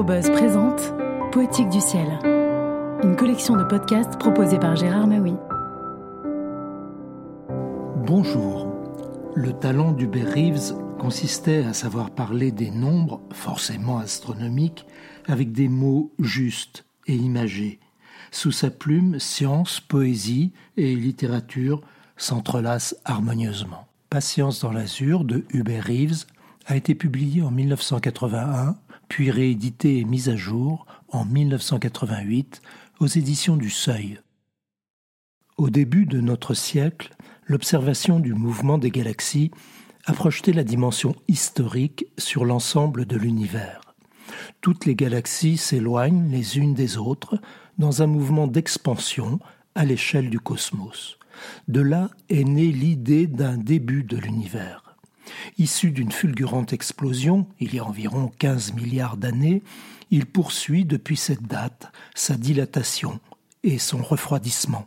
Aérobuzz présente Poétique du ciel, une collection de podcasts proposée par Gérard Maui. Bonjour. Le talent d'Hubert Reeves consistait à savoir parler des nombres, forcément astronomiques, avec des mots justes et imagés. Sous sa plume, science, poésie et littérature s'entrelacent harmonieusement. Patience dans l'azur de Hubert Reeves a été publié en 1981, puis réédité et mis à jour en 1988 aux éditions du Seuil. Au début de notre siècle, l'observation du mouvement des galaxies a projeté la dimension historique sur l'ensemble de l'univers. Toutes les galaxies s'éloignent les unes des autres dans un mouvement d'expansion à l'échelle du cosmos. De là est née l'idée d'un début de l'univers. Issu d'une fulgurante explosion, il y a environ 15 milliards d'années, il poursuit depuis cette date sa dilatation et son refroidissement.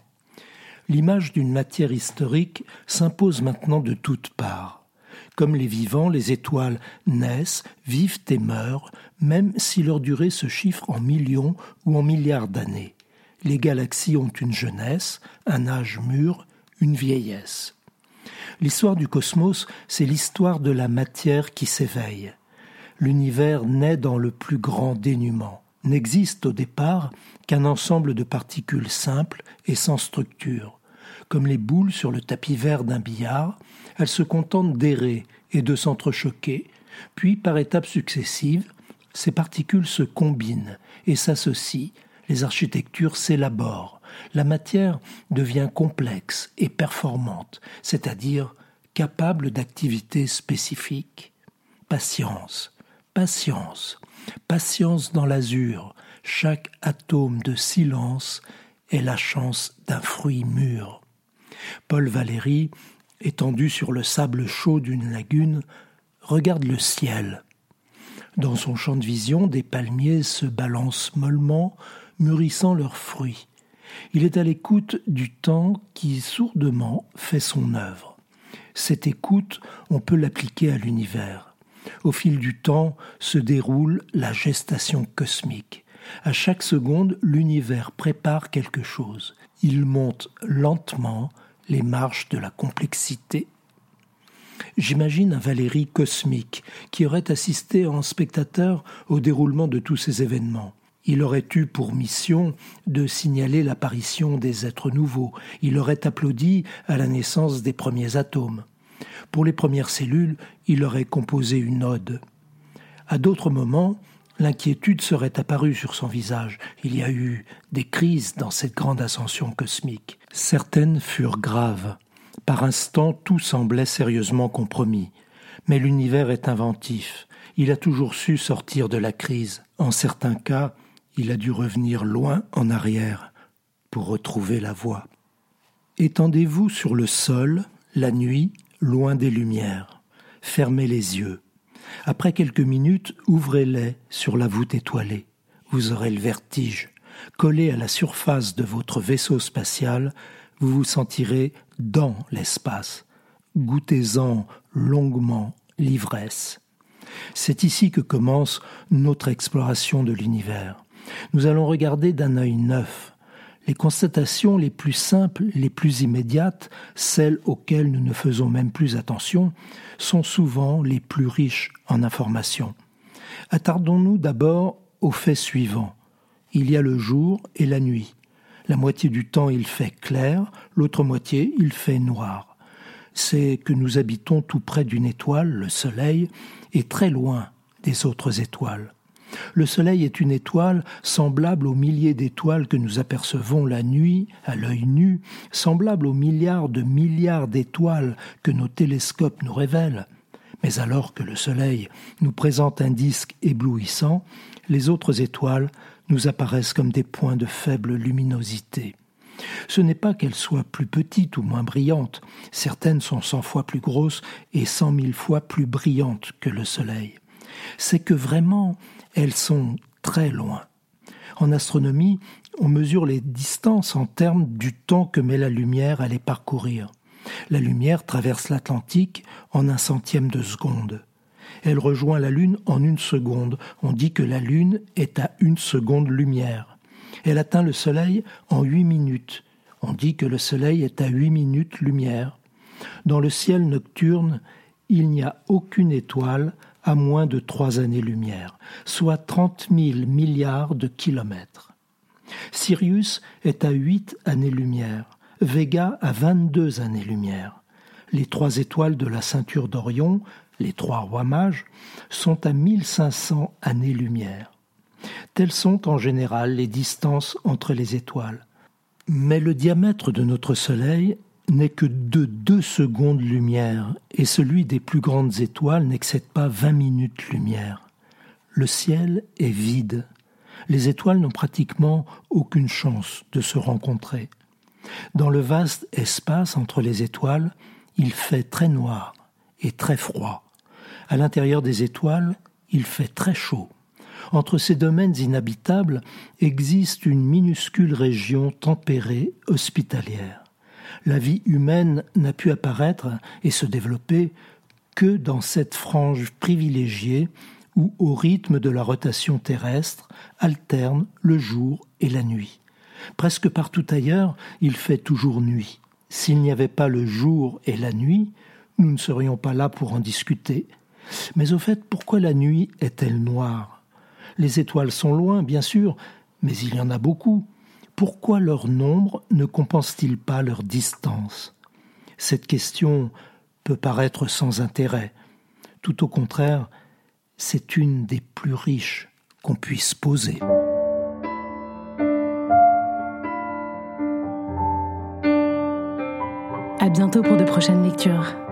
L'image d'une matière historique s'impose maintenant de toutes parts. Comme les vivants, les étoiles naissent, vivent et meurent, même si leur durée se chiffre en millions ou en milliards d'années. Les galaxies ont une jeunesse, un âge mûr, une vieillesse. L'histoire du cosmos, c'est l'histoire de la matière qui s'éveille. L'univers naît dans le plus grand dénuement, n'existe au départ qu'un ensemble de particules simples et sans structure. Comme les boules sur le tapis vert d'un billard, elles se contentent d'errer et de s'entrechoquer, puis par étapes successives, ces particules se combinent et s'associent, les architectures s'élaborent, la matière devient complexe et performante, c'est-à-dire capable d'activités spécifiques. Patience, patience, patience dans l'azur, chaque atome de silence est la chance d'un fruit mûr. Paul Valéry, étendu sur le sable chaud d'une lagune, regarde le ciel. Dans son champ de vision, des palmiers se balancent mollement, mûrissant leurs fruits. Il est à l'écoute du temps qui sourdement fait son œuvre. Cette écoute, on peut l'appliquer à l'univers. Au fil du temps se déroule la gestation cosmique. À chaque seconde, l'univers prépare quelque chose. Il monte lentement les marches de la complexité. J'imagine un Valérie cosmique qui aurait assisté en spectateur au déroulement de tous ces événements. Il aurait eu pour mission de signaler l'apparition des êtres nouveaux. Il aurait applaudi à la naissance des premiers atomes. Pour les premières cellules, il aurait composé une ode. À d'autres moments, l'inquiétude serait apparue sur son visage. Il y a eu des crises dans cette grande ascension cosmique. Certaines furent graves. Par instants, tout semblait sérieusement compromis. Mais l'univers est inventif. Il a toujours su sortir de la crise. En certains cas, il a dû revenir loin en arrière pour retrouver la voie. Étendez-vous sur le sol, la nuit, loin des lumières. Fermez les yeux. Après quelques minutes, ouvrez-les sur la voûte étoilée. Vous aurez le vertige. Collé à la surface de votre vaisseau spatial, vous vous sentirez dans l'espace. Goûtez-en longuement l'ivresse. C'est ici que commence notre exploration de l'univers. Nous allons regarder d'un œil neuf. Les constatations les plus simples, les plus immédiates, celles auxquelles nous ne faisons même plus attention, sont souvent les plus riches en informations. Attardons-nous d'abord au fait suivant. Il y a le jour et la nuit. La moitié du temps il fait clair, l'autre moitié il fait noir. C'est que nous habitons tout près d'une étoile, le Soleil, et très loin des autres étoiles. Le Soleil est une étoile semblable aux milliers d'étoiles que nous apercevons la nuit à l'œil nu, semblable aux milliards de milliards d'étoiles que nos télescopes nous révèlent. Mais alors que le Soleil nous présente un disque éblouissant, les autres étoiles nous apparaissent comme des points de faible luminosité. Ce n'est pas qu'elles soient plus petites ou moins brillantes, certaines sont cent fois plus grosses et cent mille fois plus brillantes que le Soleil. C'est que vraiment elles sont très loin. En astronomie, on mesure les distances en termes du temps que met la lumière à les parcourir. La lumière traverse l'Atlantique en un centième de seconde. Elle rejoint la Lune en une seconde. On dit que la Lune est à une seconde lumière. Elle atteint le Soleil en huit minutes. On dit que le Soleil est à huit minutes lumière. Dans le ciel nocturne, il n'y a aucune étoile à moins de trois années-lumière, soit trente mille milliards de kilomètres. Sirius est à huit années-lumière, Vega à vingt-deux années-lumière. Les trois étoiles de la ceinture d'Orion, les trois rois mages, sont à 1500 années-lumière. Telles sont en général les distances entre les étoiles. Mais le diamètre de notre Soleil n'est que de deux secondes-lumière, et celui des plus grandes étoiles n'excède pas vingt minutes-lumière. Le ciel est vide. Les étoiles n'ont pratiquement aucune chance de se rencontrer. Dans le vaste espace entre les étoiles, il fait très noir et très froid. À l'intérieur des étoiles, il fait très chaud. Entre ces domaines inhabitables existe une minuscule région tempérée hospitalière. La vie humaine n'a pu apparaître et se développer que dans cette frange privilégiée où, au rythme de la rotation terrestre, alternent le jour et la nuit. Presque partout ailleurs, il fait toujours nuit. S'il n'y avait pas le jour et la nuit, nous ne serions pas là pour en discuter. Mais au fait, pourquoi la nuit est-elle noire? Les étoiles sont loin, bien sûr, mais il y en a beaucoup. Pourquoi leur nombre ne compense-t-il pas leur distance? Cette question peut paraître sans intérêt. Tout au contraire, c'est une des plus riches qu'on puisse poser. À bientôt pour de prochaines lectures.